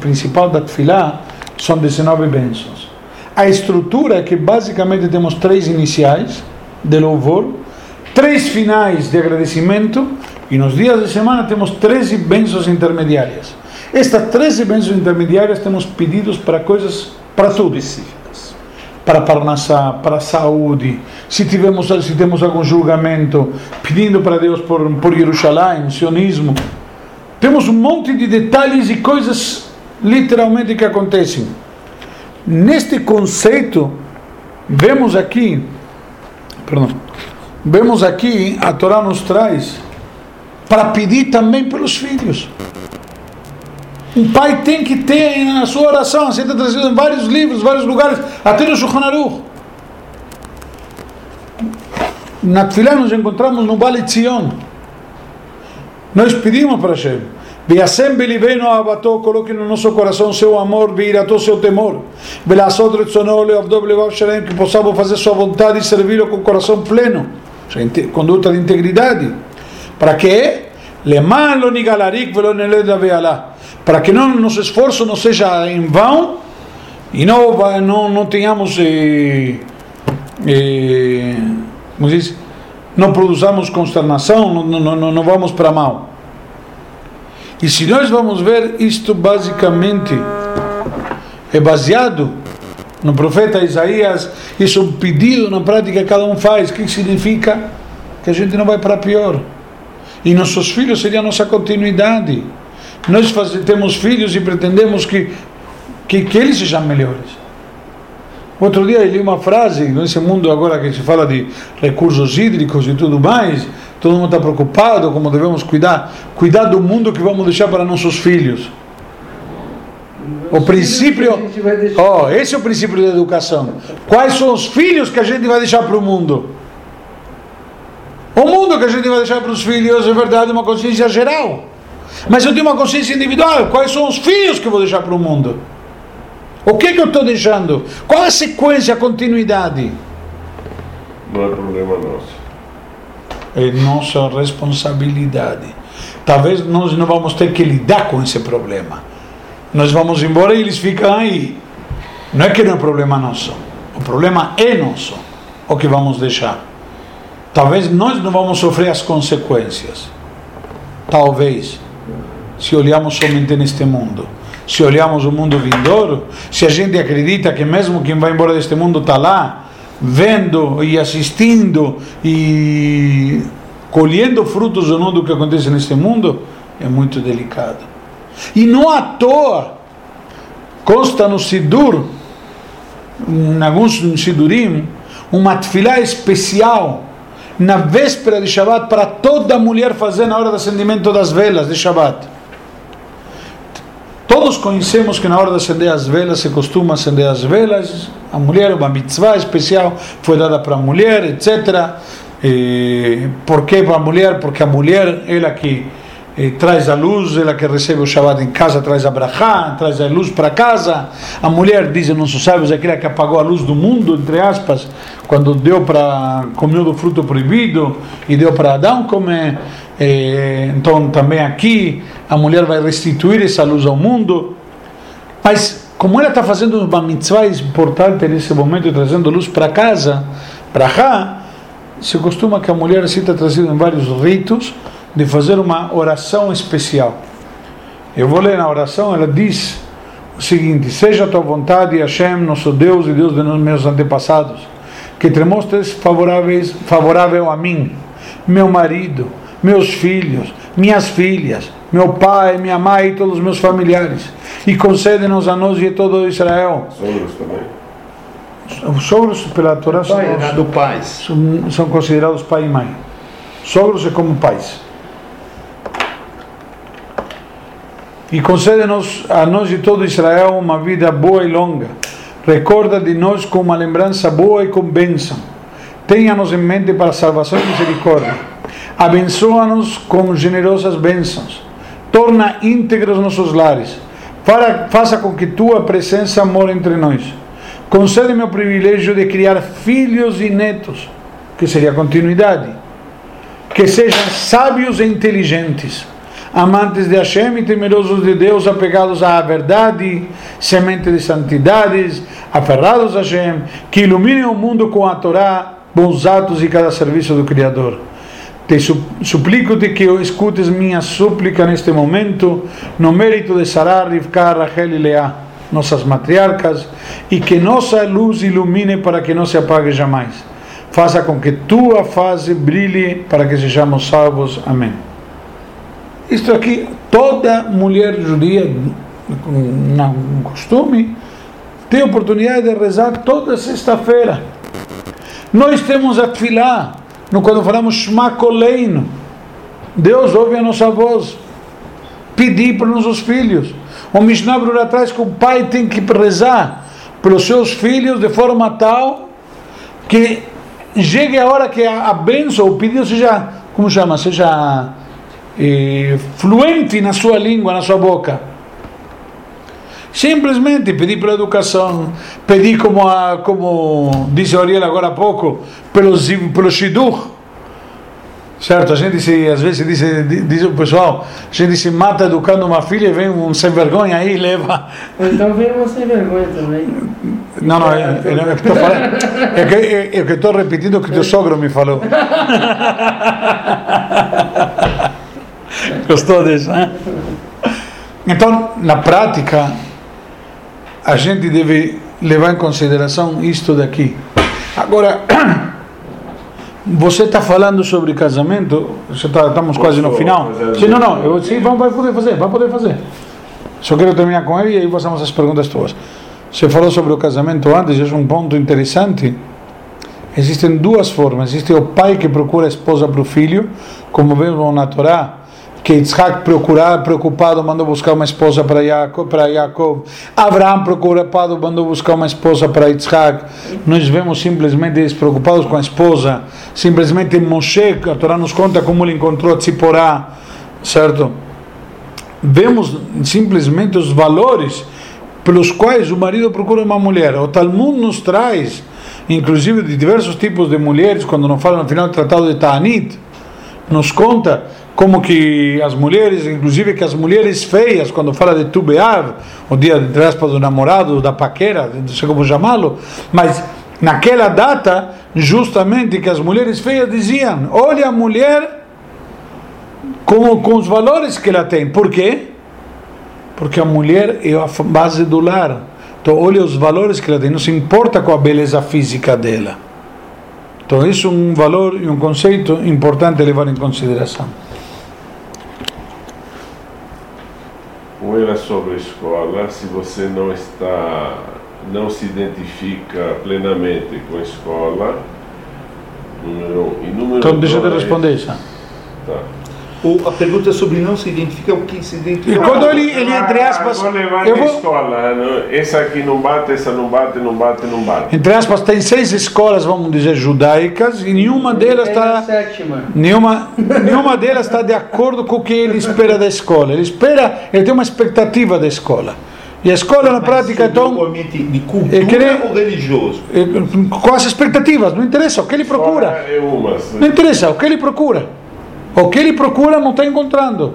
principal da Tfilá, são 19 bênçãos. A estrutura é que basicamente temos três iniciais de louvor, três finais de agradecimento e nos dias de semana temos 13 bênçãos intermediárias. Estas 13 bênçãos intermediárias temos pedidos para coisas, para tudo. Para Parnassá, para saúde, se, tivemos, se temos algum julgamento, pedindo para Deus por, por Jerusalém, sionismo, temos um monte de detalhes e coisas literalmente que acontecem. Neste conceito, vemos aqui, perdão, vemos aqui, a Torá nos traz para pedir também pelos filhos. Um pai tem que ter na sua oração, assim está trazido em vários livros, vários lugares, até no Shulchan Aruch. Na Tfilá nos encontramos no Vale de nós pedimos para Hashem. Viasem beliveno abato, coloque no nosso coração seu amor, virato seu temor. Velasot retzono leavdov levav shalem, que possamos fazer sua vontade e servi-lo com coração pleno. Conduta de integridade. Para que? Leman lo nigalarik velo neled avealá. Para que não nosso esforço não seja em vão e não, não, não tenhamos. Eh, eh, como diz? Não produzamos consternação, não, não, não vamos para mal. E se nós vamos ver, isto basicamente é baseado no profeta Isaías, isso é um pedido na prática que cada um faz. O que significa? Que a gente não vai para pior. E nossos filhos seriam nossa continuidade. Nós faz, temos filhos e pretendemos que, que, que eles sejam melhores. Outro dia eu li uma frase, nesse mundo agora que se fala de recursos hídricos e tudo mais, todo mundo está preocupado como devemos cuidar, cuidar do mundo que vamos deixar para nossos filhos. O princípio, oh, esse é o princípio da educação. Quais são os filhos que a gente vai deixar para o mundo? O mundo que a gente vai deixar para os filhos é verdade uma consciência geral. Mas eu tenho uma consciência individual. Quais são os filhos que eu vou deixar para o mundo? O que, que eu estou deixando? Qual é a sequência, a continuidade? Não é problema nosso é nossa responsabilidade. Talvez nós não vamos ter que lidar com esse problema. Nós vamos embora e eles ficam aí. Não é que não é problema nosso. O problema é nosso, o que vamos deixar. Talvez nós não vamos sofrer as consequências. talvez, se olhamos somente neste mundo. Se olhamos o mundo vindouro, se a gente acredita que mesmo quem vai embora deste mundo está lá, vendo e assistindo e colhendo frutos ou não do que acontece neste mundo, é muito delicado. E não à toa, consta no Sidur, em alguns Sidurim, uma tefilá especial na véspera de Shabbat para toda mulher fazer na hora do acendimento das velas de Shabbat. Todos conhecemos que na hora de acender as velas se costuma acender as velas. A mulher, uma mitzvah especial foi dada para a mulher, etc. E, por que para a mulher? Porque a mulher, ela que eh, traz a luz, ela que recebe o Shabbat em casa, traz a brachá, traz a luz para casa. A mulher, dizem nossos sábios, aquela que apagou a luz do mundo, entre aspas, quando deu para comer do fruto proibido e deu para Adão comer. Eh, então, também aqui, a mulher vai restituir essa luz ao mundo. Mas, como ela está fazendo uma mitzvah importante nesse momento, trazendo luz para casa, para cá, se costuma que a mulher se está trazendo em vários ritos de fazer uma oração especial. Eu vou ler na oração, ela diz o seguinte: Seja a tua vontade, Hashem, nosso Deus e Deus de meus antepassados, que te mostres favoráveis, favorável a mim, meu marido, meus filhos, minhas filhas, meu pai, minha mãe e todos os meus familiares, e concede-nos a nós e a todo Israel. Sogros também. Os sogros, pela Torá, são, Pai, do pais. são, são considerados pai e mãe. Sogros é como pais. E concede-nos a nós e todo Israel uma vida boa e longa. Recorda de nós com uma lembrança boa e com bênção. Tenha-nos em mente para salvação e misericórdia. Abençoa-nos com generosas bênçãos. Torna íntegros nossos lares. Para- Faça com que tua presença more entre nós. Concede-me o privilégio de criar filhos e netos, que seria continuidade que sejam sábios e inteligentes, amantes de Hashem e temerosos de Deus, apegados à verdade, semente de santidades, aferrados a Hashem, que iluminem o mundo com a Torá, bons atos e cada serviço do Criador. Te su- suplico-te que escutes minha súplica neste momento, no mérito de Sarah, Rivka, Rachel e Leá, nossas matriarcas, e que nossa luz ilumine para que não se apague jamais. Faça com que tua face brilhe para que sejamos salvos. Amém. Isto aqui, toda mulher judia, um costume, tem oportunidade de rezar toda sexta-feira. Nós temos a filá, no quando falamos Shema Koleino. Deus ouve a nossa voz. Pedir para os nossos filhos. O Mishnah Brura traz que o pai tem que rezar pelos seus filhos de forma tal que chegue a hora que a, a bênção, o pedido seja, como chama, seja eh, fluente na sua língua, na sua boca. Simplesmente pedir pela educação, pedir como, a, como disse o Ariel agora há pouco, pelo, pelo Shidur. Certo, a gente se, às vezes diz, diz o pessoal, a gente se mata educando uma filha e vem um sem vergonha aí e leva então vem uma sem vergonha também. não, não, é, é, é que estou falando, é que, é, é que estou repetindo o que teu sogro me falou. Gostou disso, né? Então, na prática, a gente deve levar em consideração isto daqui. Agora, você está falando sobre casamento, tá, estamos quase no Posso final. fazer Sim, não, não, eu, sim, vamos, vai poder fazer, vai poder fazer. Só quero terminar com ele e aí passamos às perguntas tuas. Você falou sobre o casamento antes, é um ponto interessante. Existem duas formas. Existe o pai que procura a esposa para o filho, como vemos na Torá, que Isaac procurava, preocupado, mandou buscar uma esposa para Jacob, para Jacob. Abraão preocupado, mandou buscar uma esposa para Isaac. Nós vemos simplesmente despreocupados com a esposa. Simplesmente Moshe, a Torá nos conta como ele encontrou Tziporá, certo? vemos simplesmente os valores pelos quais o marido procura uma mulher. O Talmud nos traz, inclusive de diversos tipos de mulheres, quando não fala no final do tratado de Ta'anit, nos conta como que as mulheres, inclusive que as mulheres feias, quando fala de Tu Be'av, o dia de aspas do namorado, da paquera, não sei como chamá-lo, mas naquela data, justamente que as mulheres feias diziam: Olha a mulher com, com os valores que ela tem. Por quê? Porque a mulher é a base do lar. Então, olha os valores que ela tem, não se importa com a beleza física dela. Então, isso é um valor e um conceito importante levar em consideração. Um era sobre a escola, se você não está, não se identifica plenamente com a escola, número um. E número Então, deixa eu te responder isso. Tá. O- a pergunta é sobre não se identifica o que se identifica. E quando ele, ele entre aspas, Ah, vou levar eu vou, escola. não- Essa aqui não bate, essa não bate, não bate, não bate. entre aspas, tem seis escolas, vamos dizer, judaicas, e nenhuma delas está sétima. Nenhuma, nenhuma delas está de acordo com o que ele espera da escola. Ele espera, ele tem uma expectativa da escola. E a escola, na prática, Sobre o então, ambiente de cultura Eu queria- ou religioso? eh, com as expectativas, não interessa o que ele procura. É uma. Não interessa o que ele procura. O que ele procura não está encontrando.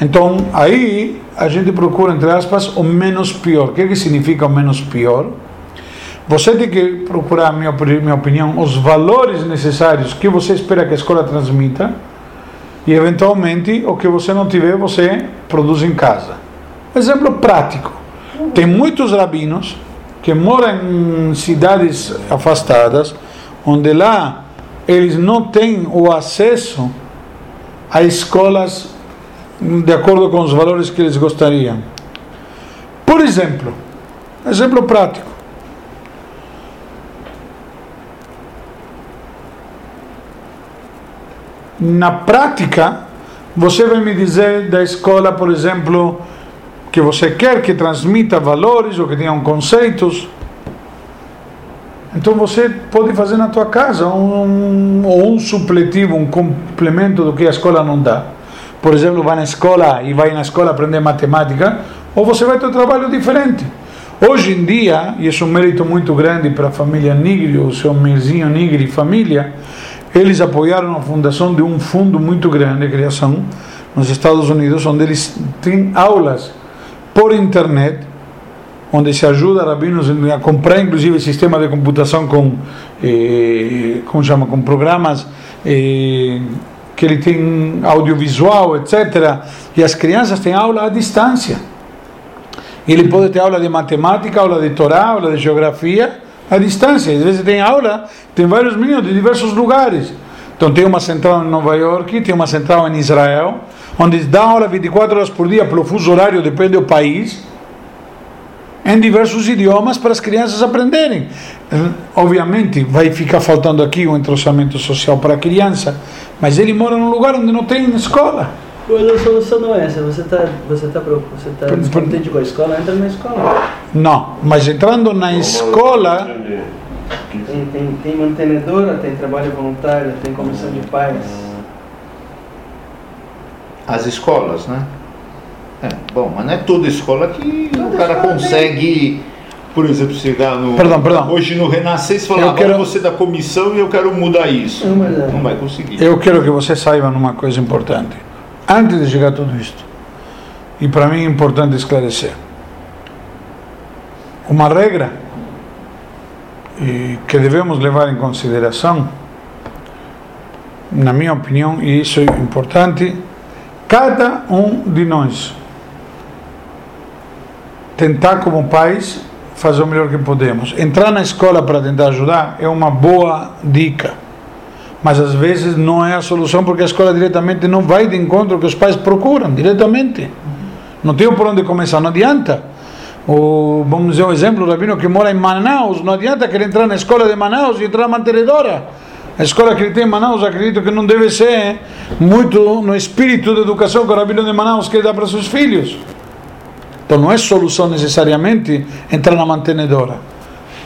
Então, aí a gente procura, entre aspas, o menos pior. O que, que significa o menos pior? Você tem que procurar, minha, minha opinião, os valores necessários que você espera que a escola transmita e, eventualmente, o que você não tiver, você produz em casa. Exemplo prático. Tem muitos rabinos que moram em cidades afastadas, onde lá eles não têm o acesso a escolas de acordo com os valores que eles gostariam. Por exemplo, exemplo prático. Na prática, você vai me dizer da escola, por exemplo, que você quer que transmita valores ou que tenham conceitos. Então você pode fazer na tua casa um, ou um supletivo, um complemento do que a escola não dá. Por exemplo, vai na escola e vai na escola aprender matemática, ou você vai ter um trabalho diferente. Hoje em dia, e isso é um mérito muito grande para a família Nigri, o seu Mirzinho Nigri e família, eles apoiaram a fundação de um fundo muito grande, criação, nos Estados Unidos, onde eles têm aulas por internet, onde se ajuda rabinos a comprar inclusive sistema de computação com eh, como chama com programas eh, que ele tem audiovisual etc e as crianças têm aula à distância ele pode ter aula de matemática aula de Torá aula de geografia à distância às vezes tem aula tem vários meninos de diversos lugares. Então tem uma central em Nova York tem uma central em Israel onde dá aula 24 horas por dia pelo fuso horário depende do país em diversos idiomas para as crianças aprenderem. Obviamente vai ficar faltando aqui o entrosamento social para a criança, mas ele mora num lugar onde não tem escola. Mas a solução não é essa. Você está você tá, você tá Por- descontente com a escola, entra na escola. Não, mas entrando na escola, Tem, tem, tem mantenedora, tem trabalho voluntário, tem comissão de pais. As escolas, né? É, bom, mas não é toda escola que o Toda cara escola consegue, por exemplo, chegar no. Perdão, perdão. Hoje no Renascença e falar, Eu quero- você da comissão e eu quero mudar isso. Não, mas é. Não vai conseguir. eu quero que você saiba uma coisa importante. Antes de chegar a tudo isto, e para mim é importante esclarecer, uma regra e que devemos levar em consideração, na minha opinião, e isso é importante, cada um de nós tentar como pais fazer o melhor que podemos. Entrar na escola para tentar ajudar é uma boa dica. Mas às vezes não é a solução porque a escola diretamente não vai de encontro que os pais procuram, diretamente. Não tem por onde começar, não adianta. O, vamos dizer um exemplo, o rabino que mora em Manaus, não adianta querer entrar na escola de Manaus e entrar na mantenedora. A escola que ele tem em Manaus, acredito que não deve ser muito no espírito de educação que o rabino de Manaus quer dar para seus filhos. Então não é solução necessariamente entrar na mantenedora.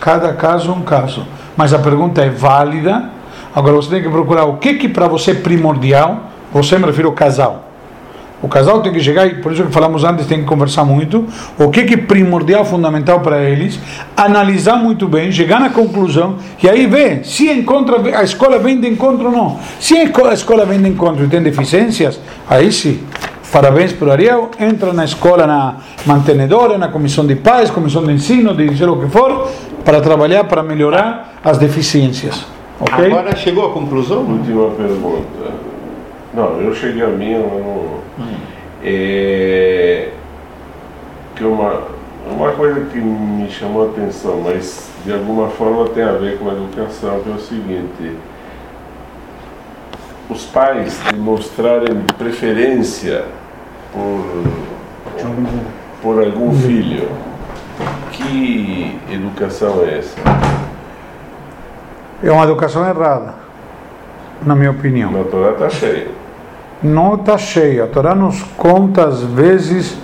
Cada caso é um caso. Mas a pergunta é válida. Agora você tem que procurar o que que para você é primordial. Você me refiro ao casal. O casal tem que chegar, e por isso que falamos antes, tem que conversar muito. O que é primordial, fundamental para eles, analisar muito bem, chegar na conclusão e aí ver se encontra a escola vem de encontro ou não. Se a escola vem de encontro e tem deficiências, aí sim. Parabéns para o Ariel, entra na escola, na mantenedora, na comissão de paz, comissão de ensino, de dizer o que for, para trabalhar, para melhorar as deficiências. Ok? Agora chegou à conclusão? Última pergunta. Não, eu cheguei a minha, eu não, é, que uma, uma coisa que me chamou a atenção, mas de alguma forma tem a ver com a educação, que é o seguinte, os pais demonstrarem preferência por, por algum filho. Que educação é essa? É uma educação errada, na minha opinião. Na Torá está cheio. Não está cheia. A Torá nos conta às vezes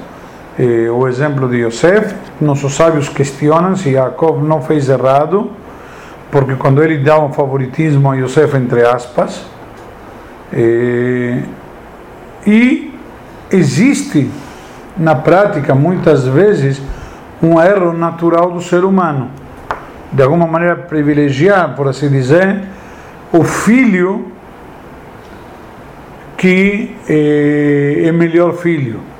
eh, o exemplo de Yosef. Nossos sábios questionam se Jacob não fez errado, porque quando ele dá um favoritismo a Yosef, entre aspas, eh, e existe na prática muitas vezes um erro natural do ser humano. De alguma maneira privilegiar, por assim dizer, o filho que é, é melhor filho.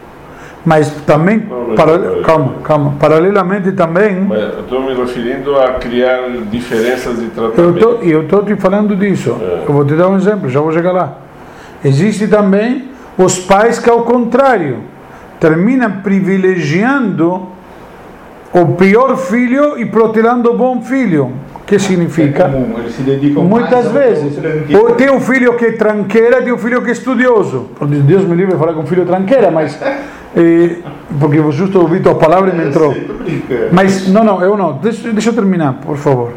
Mas também, para, calma, calma, paralelamente também. Estou me referindo a criar diferenças de tratamento. Eu estou te falando disso. É. Eu vou te dar um exemplo, já vou chegar lá. Existe também os pais que, ao contrário, terminam privilegiando o pior filho e protelando o bom filho. Que significa? É comum, eles se dedicam Muitas vezes. Ou tem um filho que é tranqueira, tem um filho que é estudioso. Deus me livre de falar com um filho tranqueira, mas. Eh, porque eu justo ouvi tua palavra e me entrou. Mas, não, não, eu não. Deixa, deixa eu terminar, por favor.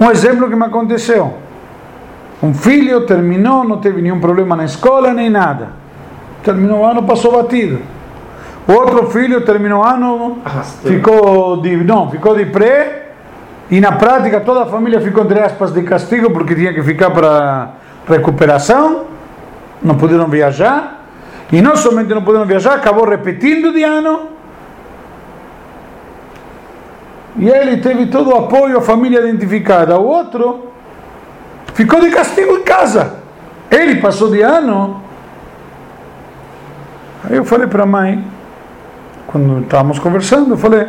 Um exemplo que me aconteceu. Um filho terminou, não teve nenhum problema na escola nem nada. Terminou o ano, passou batido. Outro filho terminou o ano, ficou de, não, ficou de pré e na prática toda a família ficou entre aspas de castigo porque tinha que ficar para recuperação, não puderam viajar e não somente não puderam viajar, acabou repetindo de ano. E ele teve todo o apoio, a família identificada. O outro ficou de castigo em casa. Ele passou de ano. Aí eu falei para a mãe, quando estávamos conversando, falei,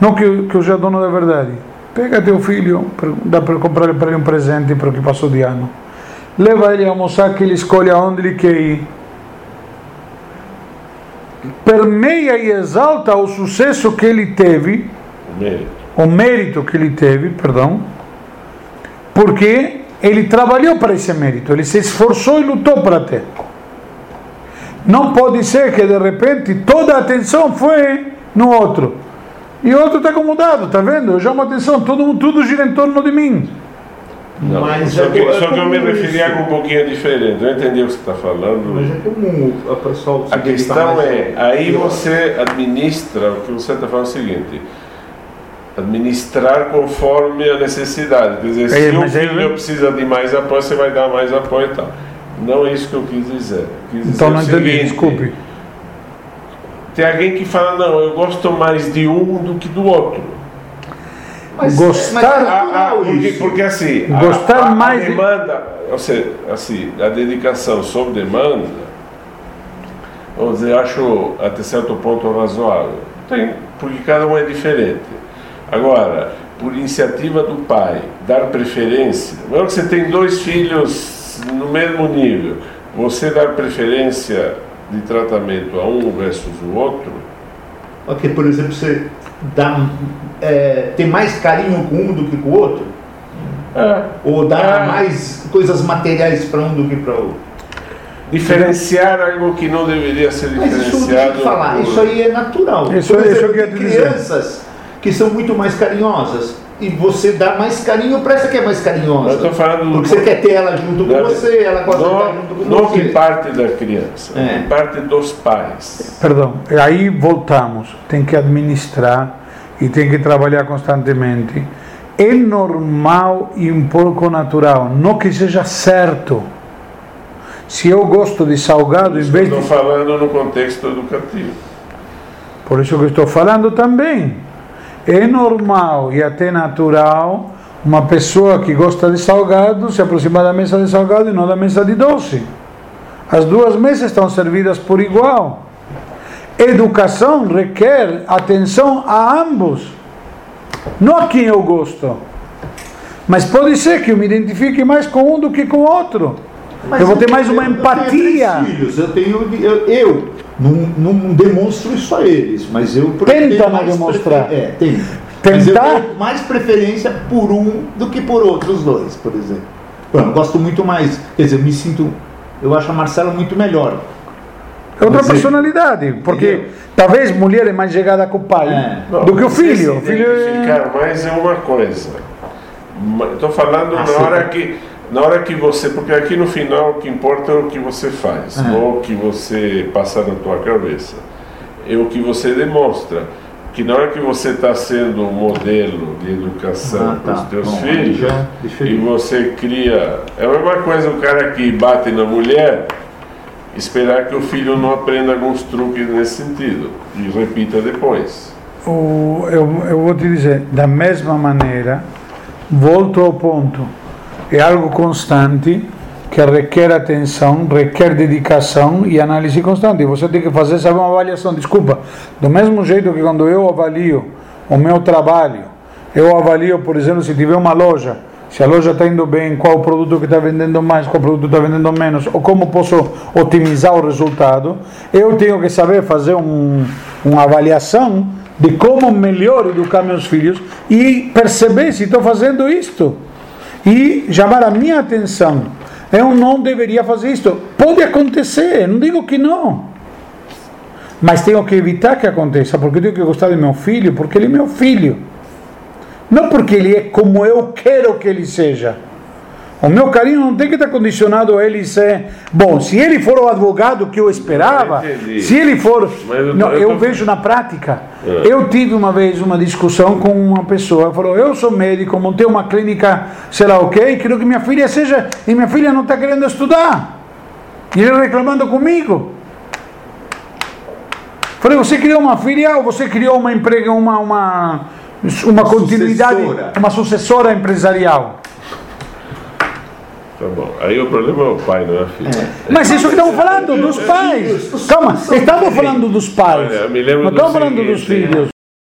não que, que eu já dono da verdade. Pega teu filho, dá para comprar para ele um presente para o que passou de ano. Leva ele a almoçar que ele escolhe aonde ele quer ir. Permeia e exalta o sucesso que ele teve, O mérito. o mérito que ele teve, perdão, porque ele trabalhou para esse mérito, ele se esforçou e lutou para ter. Não pode ser que de repente toda a atenção foi no outro. E o outro está acomodado, está vendo? Eu chamo atenção, todo, tudo gira em torno de mim. Não, Mas só é que, é só que eu me referi a algo um pouquinho diferente. Eu entendi o que você está falando. Mas é comum o pessoal A questão é, aí você administra, o que você está falando é o seguinte, administrar conforme a necessidade. Quer dizer, É, se o filho precisa de mais apoio, você vai dar mais apoio e tal. Não é isso que eu quis dizer. Eu Quis dizer Então não entendi, seguinte, desculpe. Tem alguém que fala, não, eu gosto mais de um do que do outro. Mas, Gostar- mas é Ah, natural ah, porque, assim, a- Gostar a, a, mais de- demanda, ou seja, assim, a dedicação sob demanda, vamos dizer, acho até certo ponto razoável. Tem, porque cada um é diferente. Agora, por iniciativa do pai, dar preferência, mesmo que você tem dois filhos no mesmo nível, você dar preferência de tratamento a um versus o outro, Ok, por exemplo, você dá, é, tem mais carinho com um do que com o outro? Ou dá É. mais coisas materiais para um do que para outro? diferenciar algo que não deveria ser Mas isso diferenciado. de falar, por- isso aí é natural. Isso- Por isso exemplo, eu queria tem te dizer. crianças que são muito mais carinhosas e você dá mais carinho para essa que é mais carinhosa. Eu estou falando Porque você quer ter ela junto com Não, você, ela gosta de estar não, junto com não você. que parte da criança, É. que parte dos pais. Perdão, aí voltamos. Tem que administrar e tem que trabalhar constantemente. É normal e um pouco natural, não que seja certo. Se eu gosto de salgado, em vez eu de. estou falando no contexto educativo. Por isso que eu estou falando também. É normal e até natural uma pessoa que gosta de salgado se aproximar da mesa de salgado e não da mesa de doce. As duas mesas estão servidas por igual. Educação requer atenção a ambos, não a quem eu gosto. Mas pode ser que eu me identifique mais com um do que com o outro. Mas eu vou ter mais uma eu- eu tenho empatia. três filhos, eu tenho. Eu, eu não, não demonstro isso a eles, mas eu Tenta não mais demonstrar. prefer- É, tenta. Mas eu Tentar? tenho mais preferência por um do que por outros dois, por exemplo. Bom, eu gosto muito mais. Quer dizer, eu me sinto. Eu acho a Marcela muito melhor. É outra Mas ele- personalidade, porque Entendeu? talvez mulher é mais chegada com o pai É. do que o filho. O se filho é... mais é uma coisa. Estou falando Ah, na sim. hora que na hora que você, porque aqui no final o que importa é o que você faz, É. não o que você passa na tua cabeça. É o que você demonstra. Que na hora que você está sendo um modelo de educação Ah, para tá. os teus Bom, filhos já e você cria. É a mesma coisa o cara que bate na mulher esperar que o filho não aprenda alguns truques nesse sentido e repita depois. O- eu, eu vou te dizer, da mesma maneira, volto ao ponto, é algo constante que requer atenção, requer dedicação e análise constante. Você tem que fazer, sabe, uma avaliação. Desculpa, do mesmo jeito que quando eu avalio o meu trabalho, eu avalio, por exemplo, se tiver uma loja, se a loja está indo bem, qual o produto que está vendendo mais, qual o produto está vendendo menos, ou como posso otimizar o resultado, eu tenho que saber fazer um, uma avaliação de como melhor educar meus filhos e perceber se estou fazendo isto e chamar a minha atenção. Eu não deveria fazer isto. Pode acontecer, não digo que não. Mas tenho que evitar que aconteça, porque eu tenho que gostar do meu filho, porque ele é meu filho. Não porque ele é como eu quero que ele seja. O meu carinho não tem que estar condicionado a ele ser. Bom, se ele for o advogado que eu esperava, Entendi. se ele for. Eu Não, eu eu vejo na prática. É. Eu tive uma vez uma discussão com uma pessoa, falou: Eu sou médico, montei uma clínica, sei lá o quê, quero que minha filha seja. E minha filha não está querendo estudar. E ele reclamando comigo. Falei, você criou uma filha ou você criou uma emprega, uma, uma, uma continuidade, sucessora. uma sucessora empresarial? Tá bom. Aí o problema é o pai, não é a filha. Mas isso que estamos falando, dos pais. Calma, estamos falando dos pais. Olha, me lembro Não do estamos falando dos seguinte, filhos.